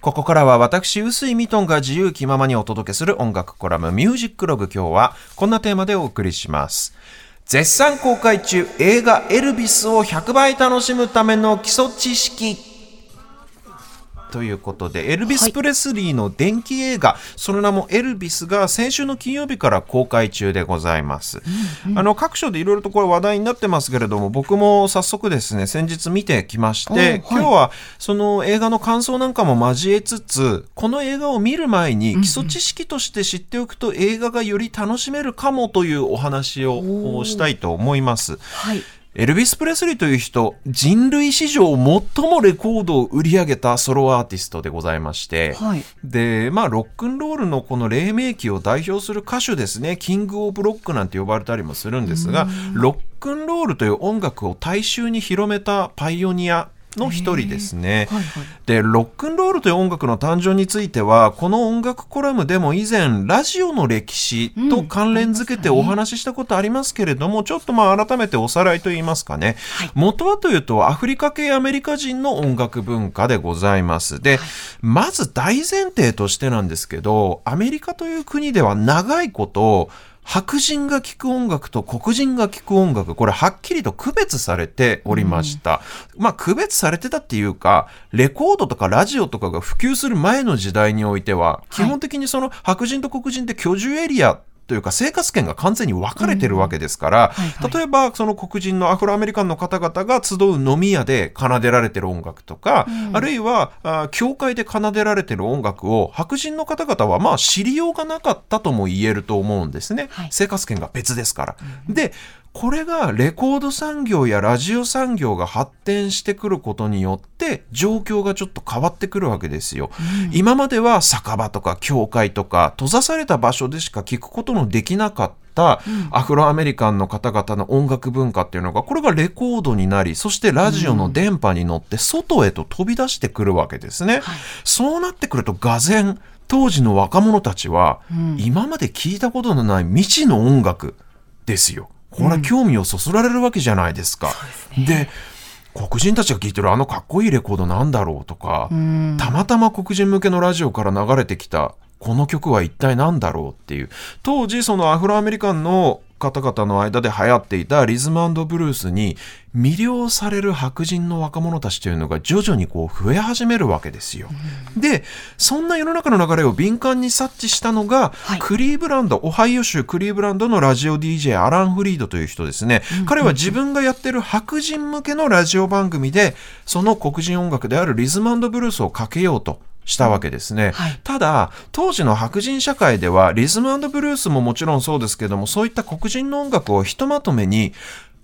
ここからは私、臼井ミトンが自由気ままにお届けする音楽コラムミュージックログ今日はこんなテーマでお送りします。絶賛公開中映画エルビスを100倍楽しむための基礎知識ということで、エルビス・プレスリーの電気映画、その名もエルビスが先週の金曜日から公開中でございます。あの各所でいろいろとこれ話題になってますけれども、僕も早速ですね、先日見てきまして、今日はその映画の感想なんかも交えつつ、この映画を見る前に基礎知識として知っておくと映画がより楽しめるかもというお話をしたいと思います。はい。エルビス・プレスリーという人、人類史上最もレコードを売り上げたソロアーティストでございまして、はい。で、まあ、ロックンロールのこの黎明期を代表する歌手ですね、キング・オブ・ロックなんて呼ばれたりもするんですが、ロックンロールという音楽を大衆に広めたパイオニアの一人ですね。はいはい。でロックンロールという音楽の誕生についてはこの音楽コラムでも以前ラジオの歴史と関連づけてお話ししたことありますけれども、ちょっとまあ改めておさらいといいますかね、元はというとアフリカ系アメリカ人の音楽文化でございます。で、まず大前提としてなんですけどアメリカという国では長いこと白人が聴く音楽と黒人が聴く音楽、これはっきりと区別されておりました。まあ区別されてたっていうか、レコードとかラジオとかが普及する前の時代においては、基本的にその白人と黒人って居住エリアというか生活圏が完全に分かれてるわけですから、例えばその黒人のアフロアメリカンの方々が集う飲み屋で奏でられてる音楽とか、あるいはあ教会で奏でられてる音楽を白人の方々はまあ知りようがなかったとも言えると思うんですね、はい。生活圏が別ですから。でこれがレコード産業やラジオ産業が発展してくることによって状況がちょっと変わってくるわけですよ。今までは酒場とか教会とか閉ざされた場所でしか聞くことのできなかったアフロアメリカンの方々の音楽文化っていうのがこれがレコードになりそしてラジオの電波に乗って外へと飛び出してくるわけですね。そうなってくるとがぜん当時の若者たちは今まで聞いたことのない未知の音楽ですよ。これは興味をそそられるわけじゃないですか。で黒人たちが聴いてるあのかっこいいレコードなんだろうとか、たまたま黒人向けのラジオから流れてきたこの曲は一体何だろうっていう。当時そのアフロアメリカンの方々の間で流行っていたリズムブルースに魅了される白人の若者たちというのが徐々にこう増え始めるわけですよ。でそんな世の中の流れを敏感に察知したのが、クリーブランドオハイオ州クリーブランドのラジオ DJ アラン・フリードという人ですね、彼は自分がやってる白人向けのラジオ番組でその黒人音楽であるリズムブルースをかけようとしたわけですね、ただ当時の白人社会ではリズムブルースももちろんそうですけどもそういった黒人の音楽をひとまとめに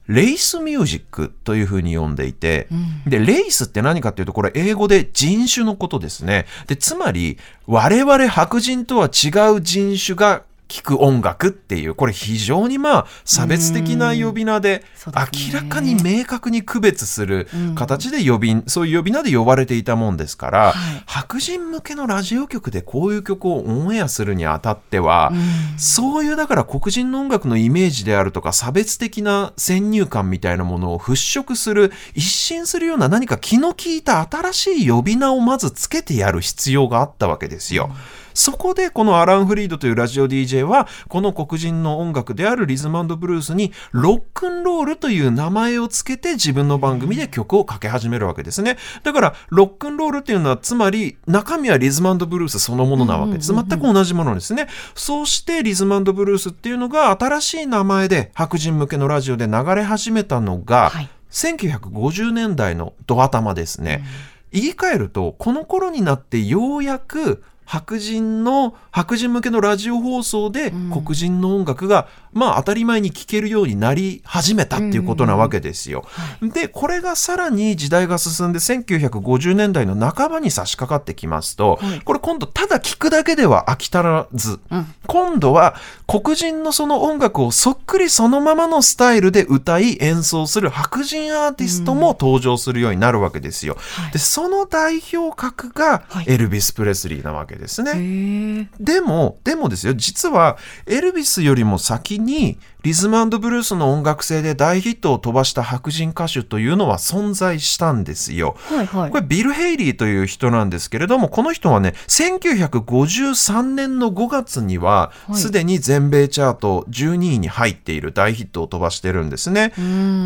レイスミュージックというふうに呼んでいて、で、レイスって何かっていうと、これ英語で人種のことですね。で、つまり、我々白人とは違う人種が聴く音楽っていう、これ非常にまあ差別的な呼び名で、明らかに明確に区別する形で呼び、そういう呼び名で呼ばれていたもんですから、白人向けのラジオ局でこういう曲をオンエアするにあたっては、そういうだから黒人の音楽のイメージであるとか差別的な先入観みたいなものを払拭する一新するような何か気の利いた新しい呼び名をまずつけてやる必要があったわけですよ。そこでこのアラン・フリードというラジオ DJ はこの黒人の音楽であるリズムブルースにロックンロールという名前をつけて自分の番組で曲をかけ始めるわけですね。だからロックンロールっていうのはつまり中身はリズムブルースそのものなわけです。全く同じものですね。そうしてリズムブルースっていうのが新しい名前で白人向けのラジオで流れ始めたのが、はい1950年代のド頭ですね。言い換えるとこの頃になってようやく白人の白人向けのラジオ放送で黒人の音楽が、まあ当たり前に聴けるようになり始めたっていうことなわけですよ。でこれがさらに時代が進んで1950年代の半ばに差し掛かってきますと、これ今度ただ聴くだけでは飽き足らず、今度は黒人のその音楽をそっくりそのままのスタイルで歌い演奏する白人アーティストも登場するようになるわけですよ。でその代表格がエルビス・プレスリーなわけですね。でも、でもですよ、実はエルビスよりも先にリズムブルースの音楽性で大ヒットを飛ばした白人歌手というのは存在したんですよ。はいはいこれビル・ヘイリーという人なんですけれども、この人はね、1953年の5月には、はいすでに全米チャート12位に入っている大ヒットを飛ばしてるんですね。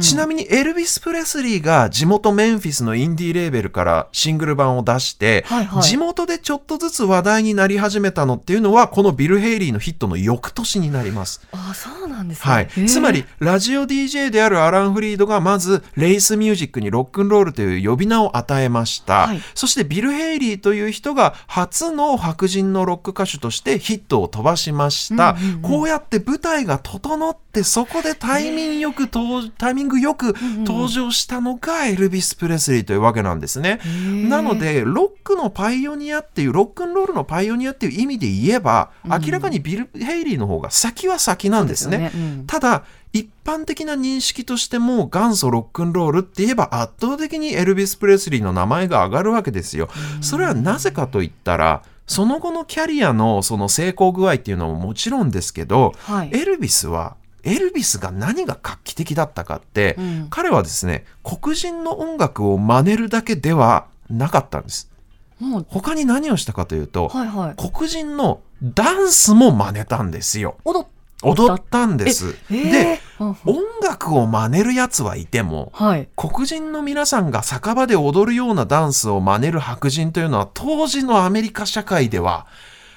ちなみにエルビス・プレスリーが地元メンフィスのインディーレーベルからシングル版を出して、はいはい地元でちょっとずつ話題になり始めたのっていうのは、このビル・ヘイリーのヒットの翌年になります。あ、そうなんですね。はい。つまりラジオ DJ であるアラン・フリードがまずレイスミュージックにロックンロールという呼び名を与えました、はい。そしてビル・ヘイリーという人が初の白人のロック歌手としてヒットを飛ばしました、こうやって舞台が整ってそこでタイミングよく登タイミングよく登場したのがエルビス・プレスリーというわけなんですね。なのでロックのパイオニアっていうロックンロールのパイオニアっていう意味で言えば、明らかにビル・ヘイリーの方が先は先なんですね。うんただ一般的な認識としても元祖ロックンロールって言えば圧倒的にエルビス・プレスリーの名前が上がるわけですよ。それはなぜかと言ったらその後のキャリアのその成功具合っていうのももちろんですけど、はいエルビスはエルビスが何が画期的だったかって、うん彼はですね黒人の音楽を真似るだけではなかったんです。他に何をしたかというと、はいはい。黒人のダンスも真似たんですよ。踊っ踊ったんです。ええでうんうん音楽を真似るやつはいてもはい。黒人の皆さんが酒場で踊るようなダンスを真似る白人というのは当時のアメリカ社会では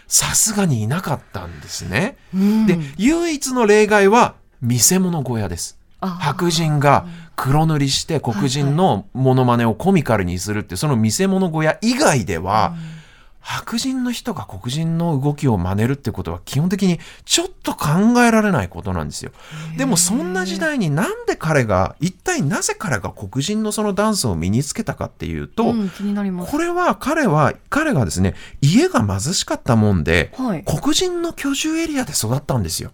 さすがにいなかったんですね。うんで唯一の例外は見せ物小屋です。あ白人が黒塗りして黒人のモノマネをコミカルにするってその見せ物小屋以外では、白人の人が黒人の動きを真似るってことは基本的にちょっと考えられないことなんですよ。でもそんな時代になんで彼が一体なぜ彼が黒人のそのダンスを身につけたかっていうと。これは彼は彼がですね家が貧しかったもんで、はい黒人の居住エリアで育ったんですよ。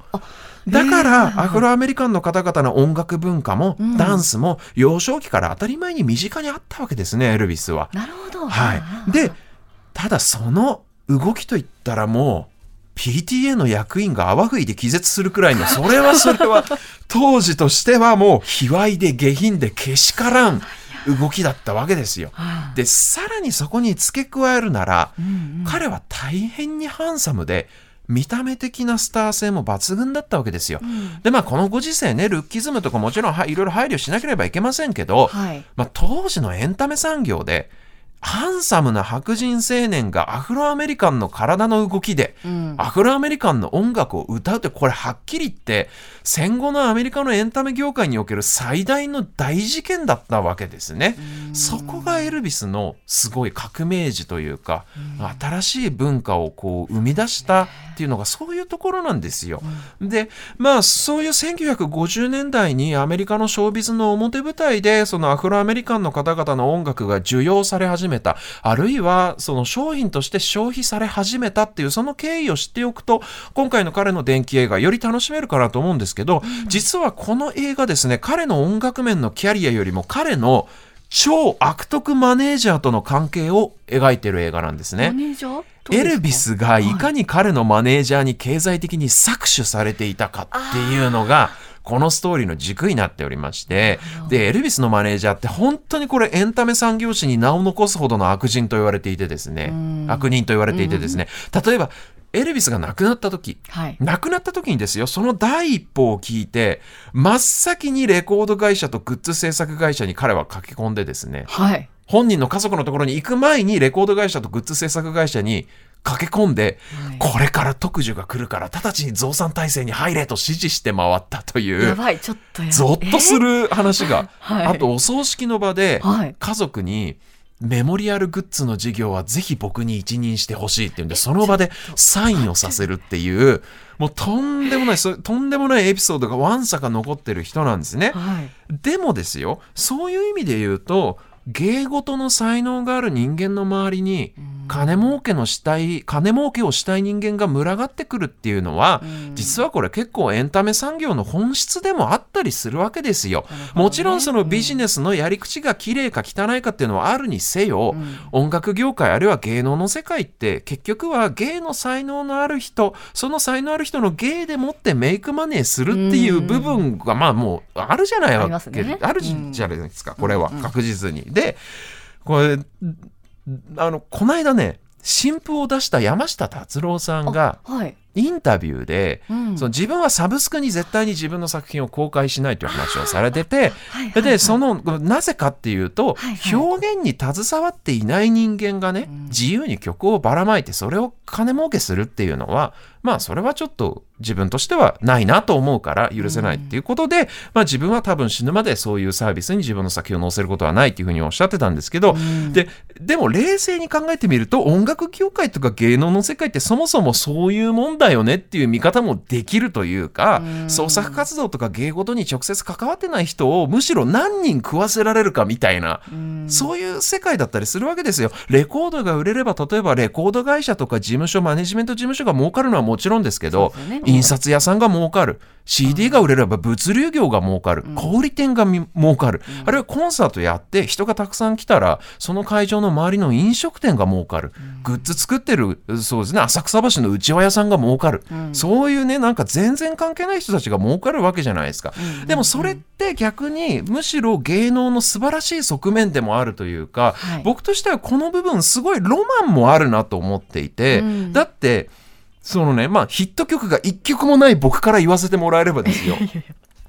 だからアフロアメリカンの方々の音楽文化もうんダンスも幼少期から当たり前に身近にあったわけですねエルビスは。なるほど。はい、でただその動きといったらもう PTA の役員が泡吹いて気絶するくらいのそれはそれは当時としてはもう卑猥で下品でけしからん動きだったわけですよ。はでさらにそこに付け加えるなら、んうん彼は大変にハンサムで見た目的なスター性も抜群だったわけですよ。でまあこのご時世ねルッキズムとかもちろんはいろいろ配慮しなければいけませんけど、はいまあ、当時のエンタメ産業でハンサムな白人青年がアフロアメリカンの体の動きで、うんアフロアメリカンの音楽を歌うってこれはっきり言って戦後のアメリカのエンタメ業界における最大の大事件だったわけですね。そこがエルビスのすごい革命児というか新しい文化をこう生み出したっていうのがそういうところなんですよ。でまあそういう1950年代にアメリカのショービズの表舞台でそのアフロアメリカンの方々の音楽が受容され始めた。あるいはその商品として消費され始めたっていうその経緯を知っておくと今回の彼の電気映画より楽しめるかなと思うんですけど、実はこの映画ですね彼の音楽面のキャリアよりも彼の超悪徳マネージャーとの関係を描いてる映画なんですね。マネージャー？どうですか？エルビスがいかに彼のマネージャーに経済的に搾取されていたかっていうのが、このストーリーの軸になっておりまして、で、エルビスのマネージャーって本当にこれエンタメ産業史に名を残すほどの悪人と言われていてですね、悪人と言われていてですね、例えば、エルビスが亡くなった時、はい。亡くなった時にですよ、その第一報を聞いて、真っ先にレコード会社とグッズ制作会社に彼は駆け込んでですね、はい。本人の家族のところに行く前にレコード会社とグッズ制作会社に駆け込んで、これから特需が来るから直ちに増産体制に入れと指示して回ったというやばいちょっとやゾッとする話が、はい。あとお葬式の場ではい。家族にメモリアルグッズの事業はぜひ僕に一任してほしいっていうんで、その場でサインをさせるっていう、もうとんでもない、とんでもないエピソードがわんさか残ってる人なんですね。はい。でもですよ、そういう意味で言うと、芸事の才能がある人間の周りに、金儲けのしたい、金儲けをしたい人間が群がってくるっていうのは、実はこれ結構エンタメ産業の本質でもあったりするわけですよ。もちろんそのビジネスのやり口が綺麗か汚いかっていうのはあるにせよ、音楽業界あるいは芸能の世界って結局は芸の才能のある人、その才能ある人の芸でもってメイクマネーするっていう部分がまあもうあるじゃないあわりますね。けあるじゃないですか、これは確実に。で、これ、あの、この間ね、新譜を出した山下達郎さんが、はい。インタビューで、うん。その自分はサブスクに絶対に自分の作品を公開しないという話をされてて、はいはいで、その、なぜかっていうと、はいはい。表現に携わっていない人間がね、自由に曲をばらまいて、それを金儲けするっていうのは、まあ、それはちょっと自分としてはないなと思うから許せないっていうことで、まあ、自分は多分死ぬまでそういうサービスに自分の作品を載せることはないっていうふうにおっしゃってたんですけど、で、でも冷静に考えてみると、音楽業界とか芸能の世界ってそもそもそういうもんだよねっていう見方もできるというか、創作活動とか芸事に直接関わってない人をむしろ何人食わせられるかみたいな、そういう世界だったりするわけですよ。レコードが売れれば、例えばレコード会社とか事務所、マネジメント事務所が儲かるのはもちろんですけど、印刷屋さんが儲かる。CD が売れれば物流業が儲かる。小売店がみ儲かる。あるいはコンサートやって人がたくさん来たら、その会場の周りの飲食店が儲かる。グッズ作ってる、そうですね、浅草橋の内輪屋さんが儲かる。そういうね、なんか全然関係ない人たちが儲かるわけじゃないですか。でもそれって逆にむしろ芸能の素晴らしい側面でもあるというか、はい僕としてはこの部分すごいロマンもあるなと思っていて、うんだってそのねまあヒット曲が一曲もない僕から言わせてもらえればですよ。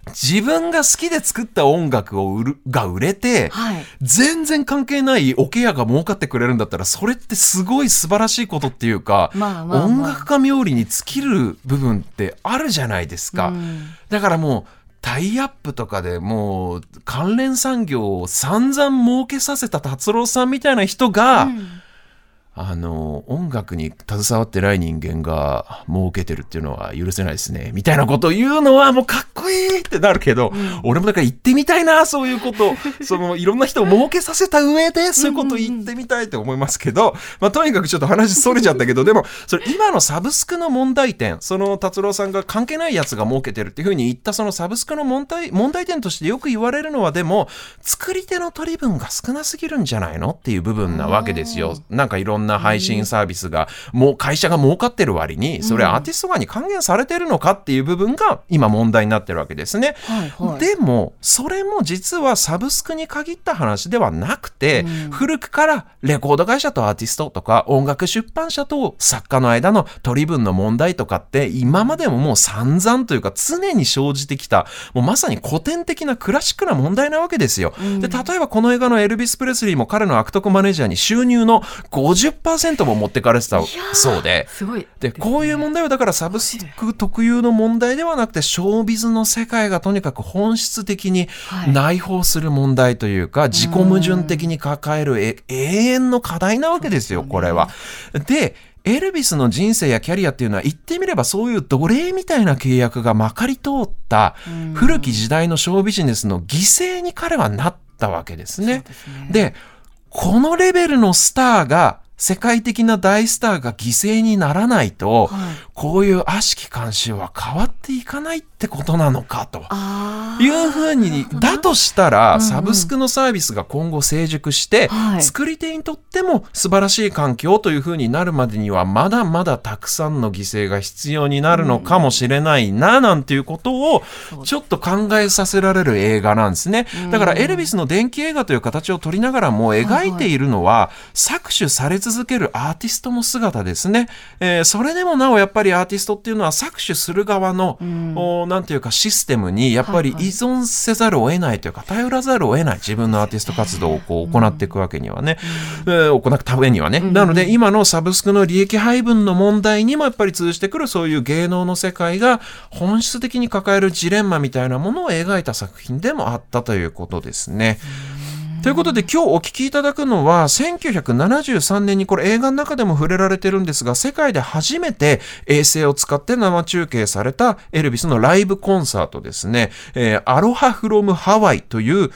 自分が好きで作った音楽を売るが売れて、はい。全然関係ないおケアが儲かってくれるんだったらそれってすごい素晴らしいことっていうか、まあまあまあ。音楽家冥利に尽きる部分ってあるじゃないですか。うん。だからもうタイアップとかでもう関連産業を散々儲けさせた達郎さんみたいな人が、あの音楽に携わってない人間が儲けてるっていうのは許せないですね。みたいなことを言うのはもうかっこいいってなるけど、俺もだから言ってみたいなそういうこと。そのいろんな人を儲けさせた上でそういうことを言ってみたいと思いますけど、まあ、とにかくちょっと話それちゃったけどでもそれ今のサブスクの問題点その達郎さんが関係ないやつが儲けてるっていうふうに言ったそのサブスクの問題問題点としてよく言われるのはでも作り手の取り分が少なすぎるんじゃないのっていう部分なわけですよ。なんかいろんな配信サービスがもう会社が儲かってる割にそれアーティスト側に還元されてるのかっていう部分が今問題になってるわけですね。はいはいでもそれも実はサブスクに限った話ではなくて、古くからレコード会社とアーティストとか音楽出版社と作家の間の取り分の問題とかって今までももう散々というか常に生じてきたもうまさに古典的なクラシックな問題なわけですよ。で例えばこの映画のエルビス・プレスリーも彼の悪徳マネージャーに収入の50%も持ってかれてたそうで。すごい。でこういう問題はだからサブスク特有の問題ではなくてショービズの世界がとにかく本質的にはい内包する問題というか、自己矛盾的に抱えるえ永遠の課題なわけですよこれは。でエルビスの人生やキャリアっていうのは言ってみればそういう奴隷みたいな契約がまかり通った古き時代のショービジネスの犠牲に彼はなったわけですね。でこのレベルのスターが世界的な大スターが犠牲にならないと、こういう悪しき慣習は変わっていかないってことなのかと。あいうふうに、だとしたら、サブスクのサービスが今後成熟して、はい。作り手にとっても素晴らしい環境というふうになるまでには、まだまだたくさんの犠牲が必要になるのかもしれないな、なんていうことを、ちょっと考えさせられる映画なんですね。だから、エルビスの電気映画という形を取りながらも描いているのは、搾取され続けるアーティストの姿ですね。えーそれでもなお、やっぱりアーティストっていうのは搾取する側の、おなんていうかシステムにやっぱり依存せざるを得ないというか、頼らざるを得ない自分のアーティスト活動をこう行っていくわけにはね、えー行くためにはね。なので今のサブスクの利益配分の問題にもやっぱり通じてくるそういう芸能の世界が本質的に抱えるジレンマみたいなものを描いた作品でもあったということですね。ということで今日お聞きいただくのは1973年にこれ映画の中でも触れられてるんですが世界で初めて衛星を使って生中継されたエルビスのライブコンサートですね、えーアロハフロムハワイという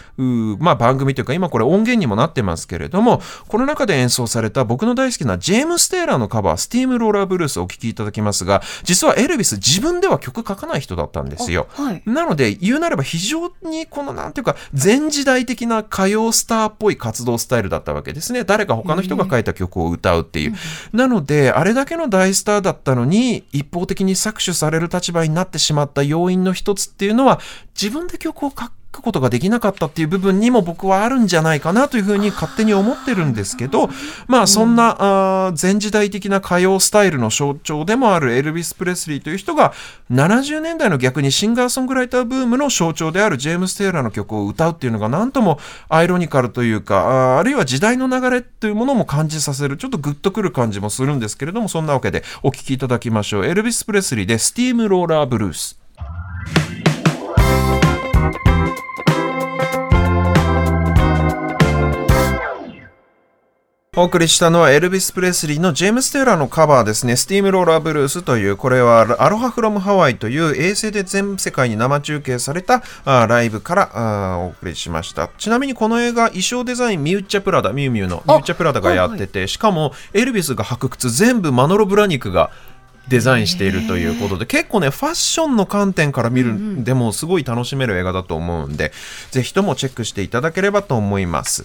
まあ、番組というか今これ音源にもなってますけれどもこの中で演奏された僕の大好きなジェームス・テイラーのカバースティーム・ローラー・ブルースをお聴きいただきますが実はエルビス自分では曲書かない人だったんですよ。はい。なので言うなれば非常にこのなんていうか前時代的な歌謡スターっぽい活動スタイルだったわけですね。誰か他の人が書いた曲を歌うっていう、なのであれだけの大スターだったのに一方的に搾取される立場になってしまった要因の一つっていうのは自分で曲を書くことができなかったっていう部分にも僕はあるんじゃないかなというふうに勝手に思ってるんですけどまあそんな、あー前時代的な歌謡スタイルの象徴でもあるエルビス・プレスリーという人が70年代の逆にシンガーソングライターブームの象徴であるジェームス・テイラーの曲を歌うっていうのがなんともアイロニカルというかあるいは時代の流れというものも感じさせるちょっとグッとくる感じもするんですけれどもそんなわけでお聴きいただきましょう。エルビス・プレスリーで「スティーム・ローラー・ブルース」お送りしたのはエルビス・プレスリーのジェームス・テイラーのカバーですね。スティーム・ローラー・ブルースという、これはアロハ・フロム・ハワイという衛星で全世界に生中継されたライブからお送りしました。ちなみにこの映画、衣装デザインミューチャ・プラダ、ミュウミュウのミューチャ・プラダがやってて、しかもエルビスが履く靴全部マノロ・ブラニクがデザインしているということで結構ねファッションの観点から見るんでもすごい楽しめる映画だと思うんで、ぜひともチェックしていただければと思います。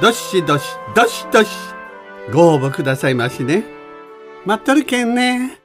どしどしどしどしご応募くださいましね。待っとるけんね。